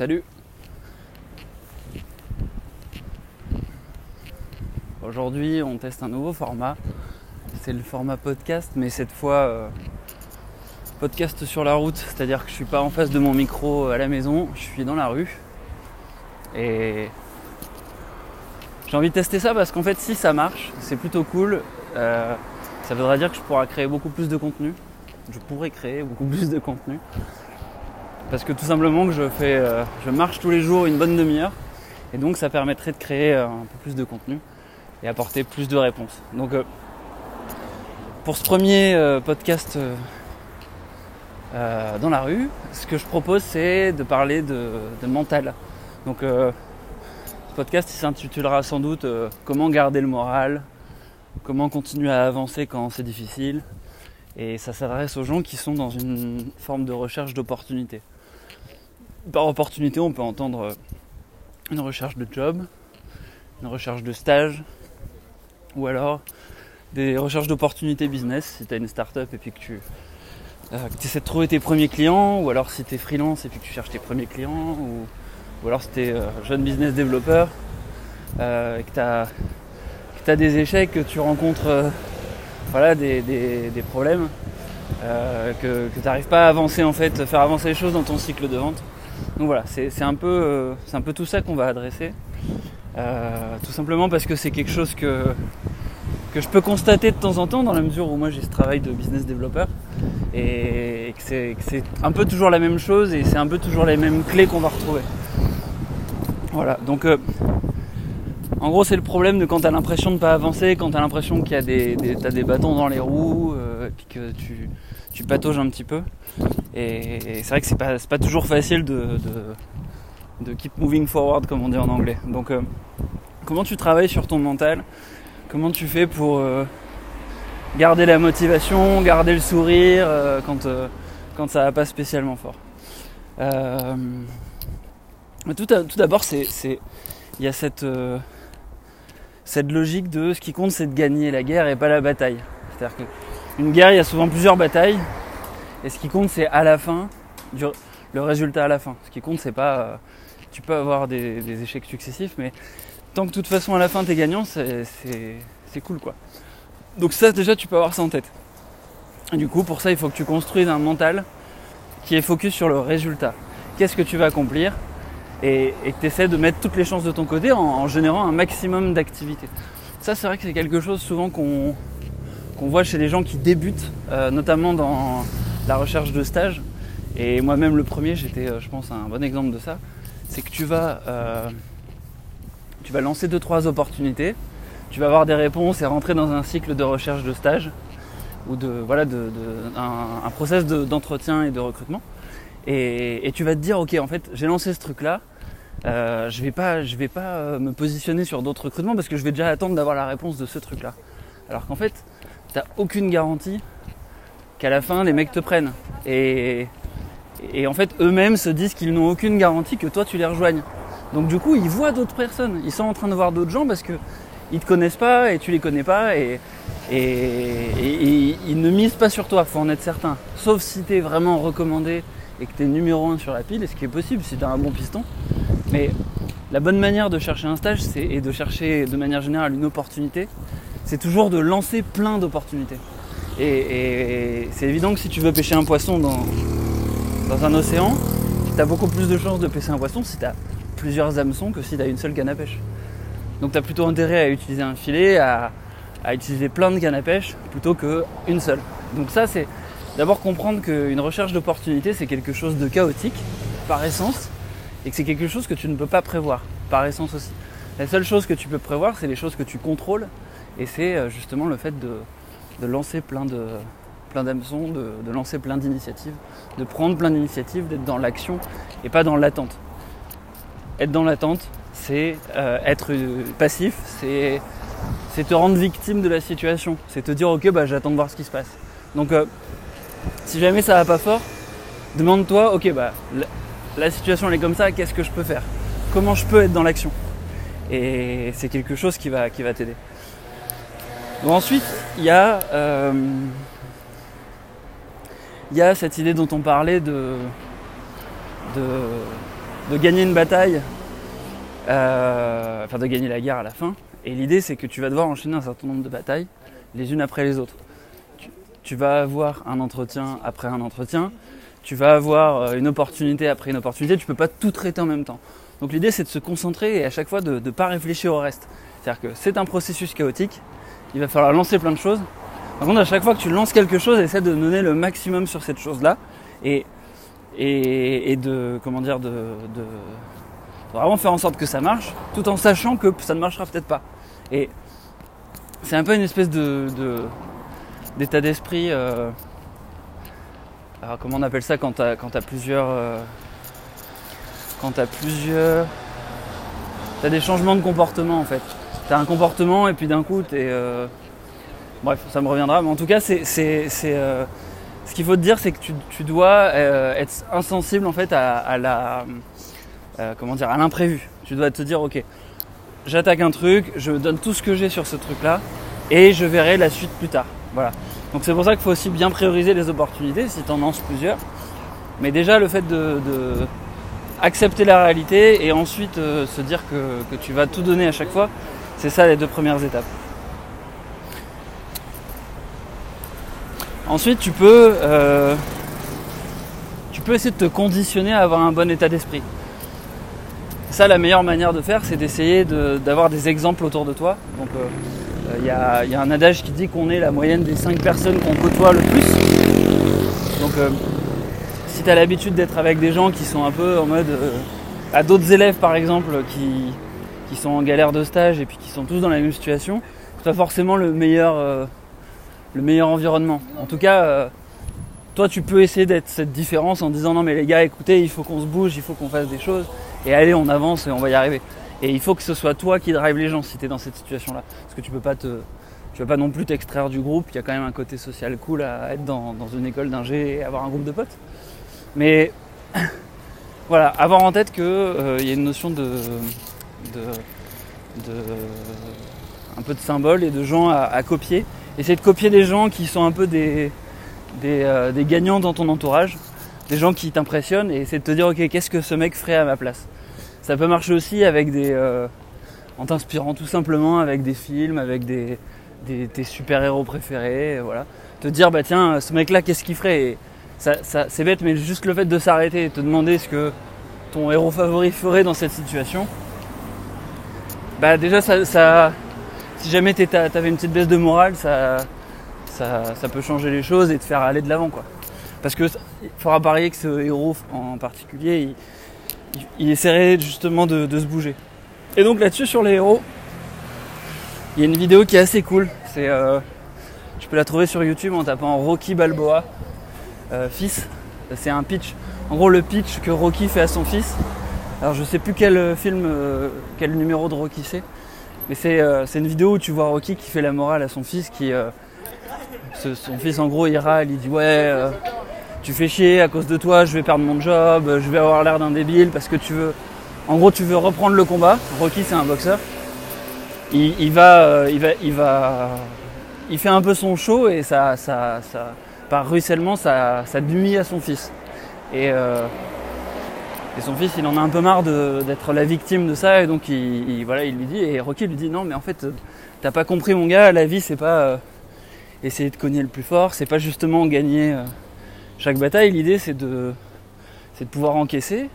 Salut Aujourd'hui on teste un nouveau format. C'est le format podcast mais cette fois euh, podcast sur la route. C'est-à-dire que je suis pas en face de mon micro à la maison, je suis dans la rue. Et j'ai envie de tester ça parce qu'en fait si ça marche, c'est plutôt cool. Euh, ça voudra dire que je pourrai créer beaucoup plus de contenu. Je pourrais créer beaucoup plus de contenu. Parce que tout simplement que je fais euh, je marche tous les jours une bonne demi-heure. Et donc ça permettrait de créer euh, un peu plus de contenu et apporter plus de réponses. Donc pour ce premier podcast dans la rue, ce que je propose c'est de parler de, de mental. Donc ce podcast s'intitulera sans doute Comment garder le moral, comment continuer à avancer quand c'est difficile? Et ça s'adresse aux gens qui sont dans une forme de recherche d'opportunité. Par opportunité, on peut entendre une recherche de job, une recherche de stage, ou alors des recherches d'opportunités business si tu as une start-up et puis que tu euh, essaies de trouver tes premiers clients, ou alors si tu es freelance et puis que tu cherches tes premiers clients, ou, alors si tu es euh, jeune business développeur euh, et que tu as des échecs, que tu rencontres euh, voilà, des, problèmes, euh, que, tu n'arrives pas à avancer en fait, faire avancer les choses dans ton cycle de vente. Donc voilà, c'est un, peu, euh, un peu tout ça qu'on va adresser. tout simplement parce que c'est quelque chose que, que je peux constater de temps en temps dans la mesure où moi j'ai ce travail de business développeur et que c'est un peu toujours la même chose et c'est un peu toujours les mêmes clés qu'on va retrouver. Voilà, donc en gros, c'est le problème de quand tu as l'impression de pas avancer, quand tu as l'impression qu'il y a des, des bâtons dans les roues, euh, et puis que tu, tu patauges un petit peu. Et, c'est vrai que c'est pas, pas toujours facile de, keep moving forward, comme on dit en anglais. Donc, euh, comment tu travailles sur ton mental? Comment tu fais pour euh, garder la motivation, garder le sourire quand, quand ça va pas spécialement fort? Tout, d'abord, c'est il y a cette logique de ce qui compte c'est de gagner la guerre et pas la bataille. C'est-à-dire qu'une guerre, il y a souvent plusieurs batailles, et ce qui compte c'est à la fin, le résultat à la fin. Ce qui compte c'est pas. Euh, tu peux avoir des, échecs successifs, mais tant que de toute façon à la fin tu es gagnant, c'est cool quoi. Donc ça déjà tu peux avoir ça en tête. Du coup pour ça il faut que tu construises un mental qui est focus sur le résultat. Qu'est-ce que tu vas accomplir? Et, que tu essaies de mettre toutes les chances de ton côté en, générant un maximum d'activité. Ça, c'est vrai que c'est quelque chose souvent qu'on voit chez les gens qui débutent, euh, notamment dans la recherche de stage. Et moi-même, le premier, j'étais, euh, je pense, un bon exemple de ça. C'est que tu vas, euh, tu vas lancer deux trois opportunités, tu vas avoir des réponses et rentrer dans un cycle de recherche de stage ou de voilà de, un, un, process d'entretien et de recrutement. Et, tu vas te dire ok en fait j'ai lancé ce truc là euh, je vais pas, je vais pas me positionner sur d'autres recrutements parce que je vais déjà attendre d'avoir la réponse de ce truc-là. Alors qu'en fait, t'as aucune garantie qu'à la fin les mecs te prennent. Et, en fait, eux-mêmes se disent qu'ils n'ont aucune garantie que toi tu les rejoignes. Donc du coup, ils voient d'autres personnes. Ils sont en train de voir d'autres gens parce que ils te connaissent pas et tu les connais pas et, ils ne misent pas sur toi. Faut en être certain. Sauf si tu es vraiment recommandé et que tu es numéro 1 sur la pile, et ce qui est possible si tu as un bon piston. Mais la bonne manière de chercher un stage et de chercher de manière générale une opportunité, c'est toujours de lancer plein d'opportunités. Et, c'est évident que si tu veux pêcher un poisson dans, un océan, tu as beaucoup plus de chances de pêcher un poisson si tu as plusieurs hameçons que si tu as une seule canne à pêche. Donc tu as plutôt intérêt à utiliser un filet, à, à utiliser plein de cannes à pêche plutôt qu'une seule. Donc ça c'est d'abord comprendre qu'une recherche d'opportunité c'est quelque chose de chaotique par essence et que c'est quelque chose que tu ne peux pas prévoir, par essence aussi. La seule chose que tu peux prévoir, c'est les choses que tu contrôles, et c'est euh, justement le fait de, lancer plein de plein d'hameçons, de, lancer plein d'initiatives, de prendre plein d'initiatives, d'être dans l'action et pas dans l'attente. Être dans l'attente, c'est euh, être euh, passif, c'est te rendre victime de la situation, c'est te dire ok bah j'attends de voir ce qui se passe. Donc si jamais ça va pas fort, demande-toi ok bah la situation elle est comme ça, qu'est-ce que je peux faire? Comment je peux être dans l'action? Et c'est quelque chose qui va, qui va t'aider. Ensuite, il y, a, euh, il y a cette idée dont on parlait de, de gagner une bataille, euh, enfin de gagner la guerre à la fin. Et l'idée, c'est que tu vas devoir enchaîner un certain nombre de batailles, les unes après les autres. Tu, vas avoir un entretien après un entretien, tu vas avoir euh, une opportunité après une opportunité, tu peux pas tout traiter en même temps. Donc l'idée, c'est de se concentrer et à chaque fois de ne pas réfléchir au reste. C'est-à-dire que c'est un processus chaotique, il va falloir lancer plein de choses. Par contre, à chaque fois que tu lances quelque chose, essaie de donner le maximum sur cette chose-là et, de, comment dire, de vraiment faire en sorte que ça marche, tout en sachant que ça ne marchera peut-être pas. Et c'est un peu une espèce de, d'état d'esprit. Euh, alors comment on appelle ça quand tu as, plusieurs. Euh, quand tu as plusieurs. Tu as des changements de comportement en fait. Tu as un comportement et puis d'un coup tu es. Euh, bref, ça me reviendra. Mais en tout cas, c'est. ce qu'il faut te dire, c'est que tu, dois être insensible en fait à la euh, comment dire, à l'imprévu. Tu dois te dire, ok, j'attaque un truc, je donne tout ce que j'ai sur ce truc-là, et je verrai la suite plus tard. Voilà. Donc c'est pour ça qu'il faut aussi bien prioriser les opportunités si tu en lances plusieurs. Mais déjà le fait de, accepter la réalité et ensuite euh, se dire que, tu vas tout donner à chaque fois, c'est ça les deux premières étapes. Ensuite tu peux, euh, tu peux essayer de te conditionner à avoir un bon état d'esprit. Ça, la meilleure manière de faire, c'est d'essayer d'avoir des exemples autour de toi. Donc, il euh, euh, y, a, un adage qui dit qu'on est la moyenne des 5 personnes qu'on côtoie le plus. Donc, si tu as l'habitude d'être avec des gens qui sont un peu en mode. à d'autres élèves, par exemple, qui, qui, sont en galère de stage et puis qui sont tous dans la même situation, c'est pas forcément le meilleur, le meilleur environnement. En tout cas, toi, tu peux essayer d'être cette différence en disant non, mais les gars, écoutez, il faut qu'on se bouge, il faut qu'on fasse des choses et allez, on avance et on va y arriver. Et il faut que ce soit toi qui drive les gens si tu es dans cette situation-là. Parce que tu peux pas te. Tu vas pas non plus t'extraire du groupe, il y a quand même un côté social cool à être dans, une école d'ingé et avoir un groupe de potes. Mais voilà, avoir en tête qu'il euh, y a une notion de, de, un peu de symbole et de gens à, copier. Essayer de copier des gens qui sont un peu euh, des gagnants dans ton entourage des gens qui t'impressionnent et c'est de te dire ok qu'est-ce que ce mec ferait à ma place? Ça peut marcher aussi avec des euh, en t'inspirant tout simplement avec des films, avec des, tes super héros préférés, voilà. Te dire bah tiens ce mec là qu'est-ce qu'il ferait? C'est bête mais juste le fait de s'arrêter et te demander ce que ton héros favori ferait dans cette situation. Bah déjà ça, si jamais t'avais une petite baisse de morale ça, peut changer les choses et te faire aller de l'avant quoi. Parce que il faudra parier que ce héros en particulier, il, essaierait justement de, se bouger. Et donc là-dessus sur les héros, il y a une vidéo qui est assez cool. C'est, euh, tu peux la trouver sur YouTube en tapant Rocky Balboa euh, fils. C'est un pitch. En gros le pitch que Rocky fait à son fils. Alors je sais plus quel film, euh, quel numéro de Rocky c'est, mais c'est, une vidéo où tu vois Rocky qui fait la morale à son fils, qui son fils en gros il râle, il dit ouais tu fais chier à cause de toi, je vais perdre mon job, je vais avoir l'air d'un débile parce que tu veux. En gros, tu veux reprendre le combat. Rocky, c'est un boxeur. Il, va, euh, il va, il va, il fait un peu son show et ça, ça, ça par ruissellement, ça, ça nuit à son fils. Et, euh, et son fils, il en a un peu marre d'être la victime de ça et donc il, voilà, il lui dit et Rocky lui dit non, mais en fait, t'as pas compris mon gars, la vie c'est pas euh, essayer de cogner le plus fort, c'est pas justement gagner chaque bataille, l'idée c'est de, de pouvoir encaisser.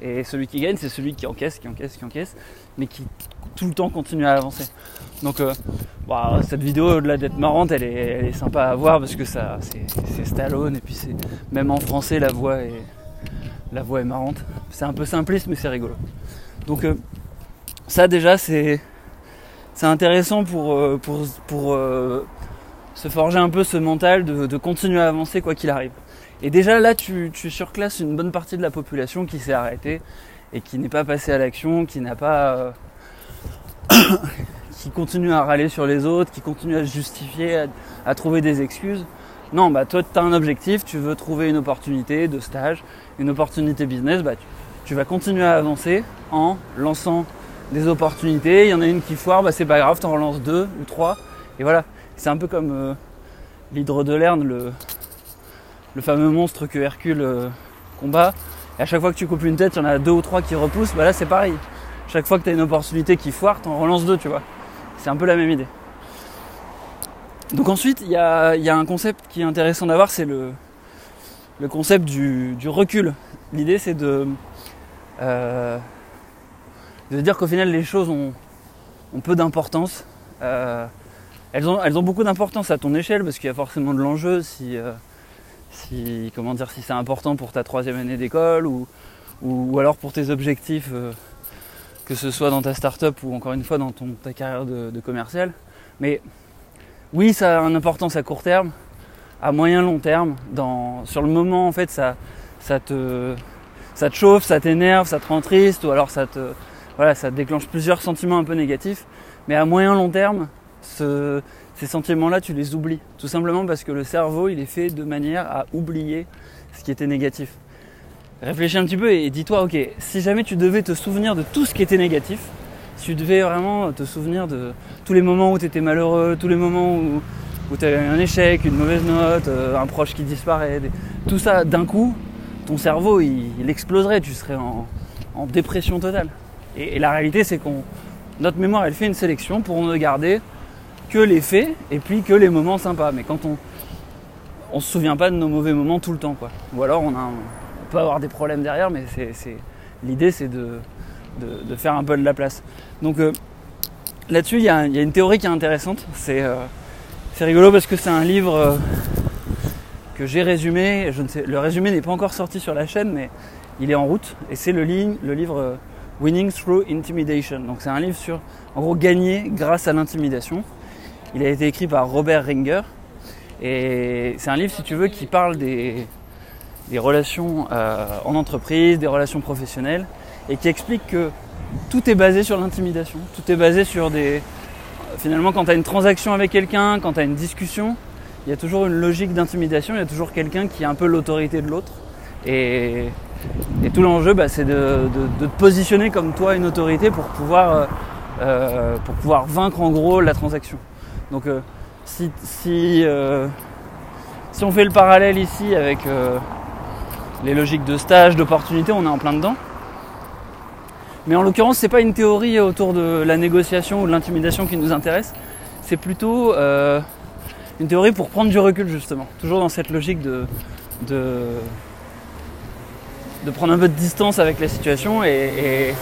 Et celui qui gagne, c'est celui qui encaisse, qui encaisse, qui encaisse, mais qui tout le temps continue à avancer. Donc euh, bah, cette vidéo, au-delà d'être marrante, elle est, sympa à voir parce que ça, c'est Stallone et puis c'est même en français la voix est, la voix est marrante. C'est un peu simpliste mais c'est rigolo. Donc euh, ça déjà c'est intéressant pour euh, pour se forger un peu ce mental de continuer à avancer quoi qu'il arrive. Et déjà là, tu, surclasses une bonne partie de la population qui s'est arrêtée et qui n'est pas passée à l'action, qui n'a pas. Euh, qui continue à râler sur les autres, qui continue à se justifier, à, trouver des excuses. Non, bah toi, tu as un objectif, tu veux trouver une opportunité de stage, une opportunité business, bah tu, vas continuer à avancer en lançant des opportunités. Il y en a une qui foire, bah c'est pas grave, tu en relances deux ou trois. Et voilà, c'est un peu comme euh, l'hydre de Lerne, le, le fameux monstre que Hercule euh, combat. Et à chaque fois que tu coupes une tête, il y en a deux ou trois qui repoussent, bah là c'est pareil. Chaque fois que tu as une opportunité qui foire, t'en relances deux, tu vois. C'est un peu la même idée. Donc ensuite, il y a, un concept qui est intéressant d'avoir, c'est le, le concept du, recul. L'idée c'est de, euh, de dire qu'au final les choses ont, peu d'importance. Euh, elles, ont, beaucoup d'importance à ton échelle parce qu'il y a forcément de l'enjeu si, euh, comment dire, si c'est important pour ta troisième année d'école ou, ou, alors pour tes objectifs, que ce soit dans ta start-up ou encore une fois dans ta carrière de, de commercial. Mais oui, ça a une importance à court terme, à moyen long terme. Sur le moment, en fait, ça, te, ça chauffe, ça t'énerve, ça te rend triste, ou alors ça te, voilà, ça déclenche plusieurs sentiments un peu négatifs. Mais à moyen long terme, ce, ces sentiments-là, tu les oublies. Tout simplement parce que le cerveau, il est fait de manière à oublier ce qui était négatif. Réfléchis un petit peu et dis-toi, ok, si jamais tu devais te souvenir de tout ce qui était négatif, si tu devais vraiment te souvenir de tous les moments où tu étais malheureux, tous les moments où, où tu avais un échec, une mauvaise note, euh, un proche qui disparaît, tout ça d'un coup, ton cerveau il, exploserait, tu serais en, dépression totale. Et, la réalité c'est qu'on notre mémoire elle fait une sélection pour ne garder que les faits et puis que les moments sympas. Mais quand on on se souvient pas de nos mauvais moments tout le temps quoi. Ou alors on, a, on peut avoir des problèmes derrière, mais c'est, l'idée c'est de, de, faire un peu de la place. Donc euh, là-dessus il y, a une théorie qui est intéressante. C'est euh, c'est rigolo parce que c'est un livre euh, que j'ai résumé. Je ne sais, le résumé n'est pas encore sorti sur la chaîne, mais il est en route. Et c'est le, livre euh, Winning Through Intimidation. Donc c'est un livre sur, en gros, gagner grâce à l'intimidation. Il a été écrit par Robert Ringer. Et c'est un livre, si tu veux, qui parle des, des relations euh, en entreprise, des relations professionnelles, et qui explique que tout est basé sur l'intimidation. Tout est basé sur des, finalement, quand tu as une transaction avec quelqu'un, quand tu as une discussion, il y a toujours une logique d'intimidation, il y a toujours quelqu'un qui a un peu l'autorité de l'autre. Et, tout l'enjeu, bah, c'est de, te positionner comme toi une autorité pour pouvoir, euh, euh, pour pouvoir vaincre en gros la transaction. Donc euh, si, si, si, on fait le parallèle ici avec les logiques de stage, d'opportunité, on est en plein dedans. Mais en l'occurrence, c'est pas une théorie autour de la négociation ou de l'intimidation qui nous intéresse. C'est plutôt euh, une théorie pour prendre du recul justement. Toujours dans cette logique de, de, prendre un peu de distance avec la situation. Et,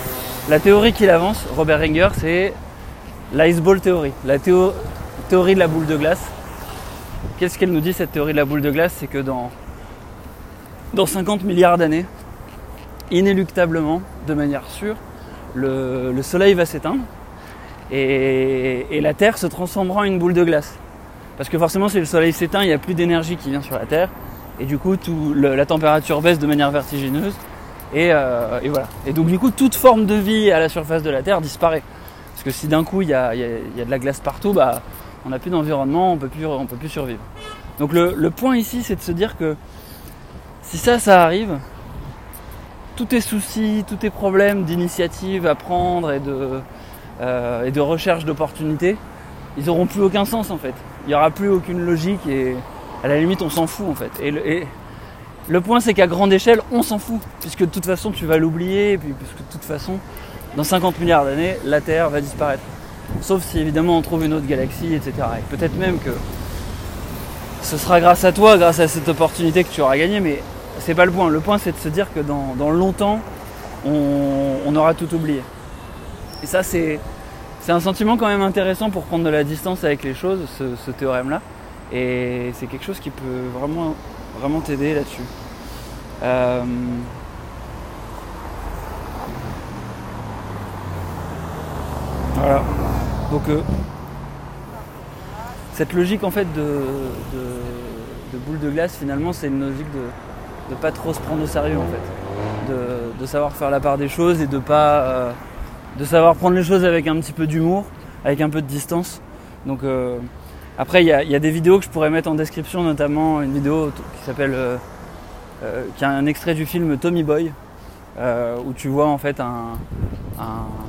la théorie qu'il avance, Robert Ringer, c'est l'iceball théorie, la théorie de la boule de glace. Qu'est-ce qu'elle nous dit cette théorie de la boule de glace? C'est que dans, dans 50 milliards d'années, inéluctablement, de manière sûre, le, soleil va s'éteindre et, la Terre se transformera en une boule de glace. Parce que forcément, si le soleil s'éteint, il n'y a plus d'énergie qui vient sur la Terre. Et du coup, la température baisse de manière vertigineuse. Euh, et, voilà. Et donc, du coup, toute forme de vie à la surface de la Terre disparaît. Parce que si d'un coup, il y a, de la glace partout, bah, on n'a plus d'environnement, on ne peut plus survivre. Donc, le point ici, c'est de se dire que si ça, ça arrive, tous tes soucis, tous tes problèmes d'initiative à prendre et de, euh, et de recherche d'opportunités, ils n'auront plus aucun sens en fait. Il n'y aura plus aucune logique et à la limite on s'en fout en fait. Et le, point c'est qu'à grande échelle on s'en fout puisque de toute façon tu vas l'oublier et puis puisque de toute façon dans 50 milliards d'années la Terre va disparaître. Sauf si évidemment on trouve une autre galaxie, etc. Et peut-être même que ce sera grâce à toi, grâce à cette opportunité que tu auras gagné, mais c'est pas le point. Le point, c'est de se dire que dans, longtemps, on, aura tout oublié. Et ça, c'est, un sentiment quand même intéressant pour prendre de la distance avec les choses, ce, théorème-là. Et c'est quelque chose qui peut vraiment, vraiment t'aider là-dessus. Euh, voilà. Donc, euh, cette logique en fait de, de boule de glace, finalement, c'est une logique de de pas trop se prendre au sérieux en fait. De, savoir faire la part des choses et de pas euh, de savoir prendre les choses avec un petit peu d'humour, avec un peu de distance. Donc euh, après il y a, des vidéos que je pourrais mettre en description, notamment une vidéo qui s'appelle euh, qui a un extrait du film Tommy Boy, où tu vois en fait un,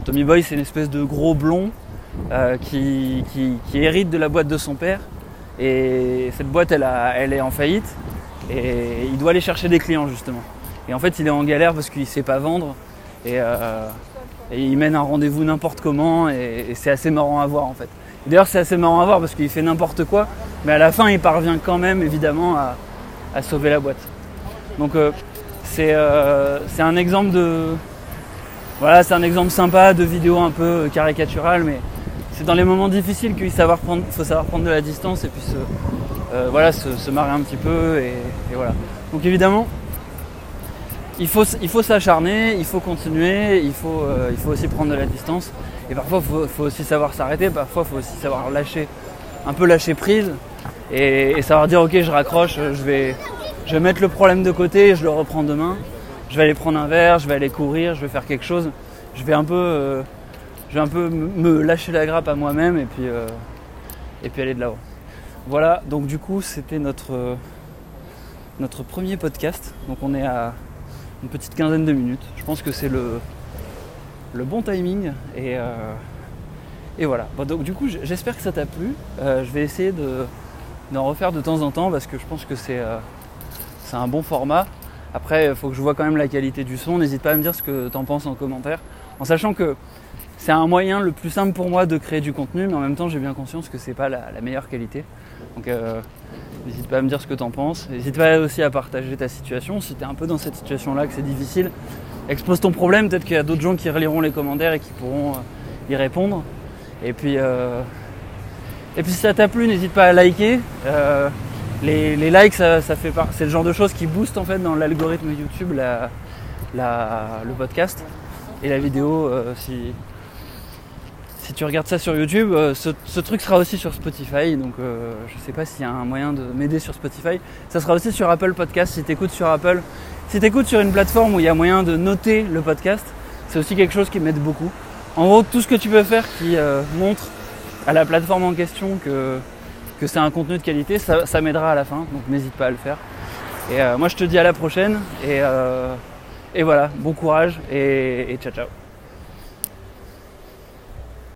Tommy Boy c'est une espèce de gros blond qui, qui, hérite de la boîte de son père. Et cette boîte elle, elle est en faillite et il doit aller chercher des clients justement. Et en fait, il est en galère parce qu'il sait pas vendre. Et, il mène un rendez-vous n'importe comment. Et, c'est assez marrant à voir en fait. D'ailleurs, c'est assez marrant à voir parce qu'il fait n'importe quoi. Mais à la fin, il parvient quand même, évidemment, à, sauver la boîte. Donc, c'est un exemple de. Voilà, c'est un exemple sympa de vidéo un peu caricaturale, mais c'est dans les moments difficiles qu'il faut savoir prendre de la distance et puis se, euh, voilà, se, marrer un petit peu. Et, voilà. Donc évidemment, il faut, il faut s'acharner, il faut continuer, il faut, euh, il faut aussi prendre de la distance. Et parfois, il faut, aussi savoir s'arrêter, parfois, il faut aussi savoir lâcher, un peu lâcher prise et, savoir dire ok, je raccroche, je vais, je vais mettre le problème de côté, je le reprends demain. Je vais aller prendre un verre, je vais aller courir, je vais faire quelque chose. Je vais un peu euh, je vais un peu me lâcher la grappe à moi-même et et puis aller de là-haut. Voilà, donc du coup c'était notre, euh, notre premier podcast. Donc on est à une petite quinzaine de minutes. Je pense que c'est le, bon timing et, euh, et voilà. donc du coup j'espère que ça t'a plu. je vais essayer d'en refaire de temps en temps parce que je pense que c'est c'est un bon format. Après, il faut que je vois quand même la qualité du son. N'hésite pas à me dire ce que tu en penses en commentaire. En sachant que c'est un moyen le plus simple pour moi de créer du contenu, mais en même temps j'ai bien conscience que c'est pas la, meilleure qualité. Donc euh, n'hésite pas à me dire ce que tu en penses. N'hésite pas aussi à partager ta situation. Si tu es un peu dans cette situation-là, que c'est difficile, expose ton problème. Peut-être qu'il y a d'autres gens qui reliront les commentaires et qui pourront euh, y répondre. Et puis, euh, et puis si ça t'a plu, n'hésite pas à liker. Les, likes, ça, fait c'est le genre de choses qui booste en fait dans l'algorithme YouTube le podcast et la vidéo si, si tu regardes ça sur YouTube, euh, ce, truc sera aussi sur Spotify. Donc euh, je sais pas s'il y a un moyen de m'aider sur Spotify. Ça sera aussi sur Apple Podcast si tu écoutes sur Apple. Si tu écoutes sur une plateforme où il y a moyen de noter le podcast, c'est aussi quelque chose qui m'aide beaucoup. En gros, tout ce que tu peux faire qui euh, montre à la plateforme en question que, que c'est un contenu de qualité, ça, m'aidera à la fin. Donc n'hésite pas à le faire. Et moi je te dis à la prochaine. Et, et voilà, bon courage et ciao ciao.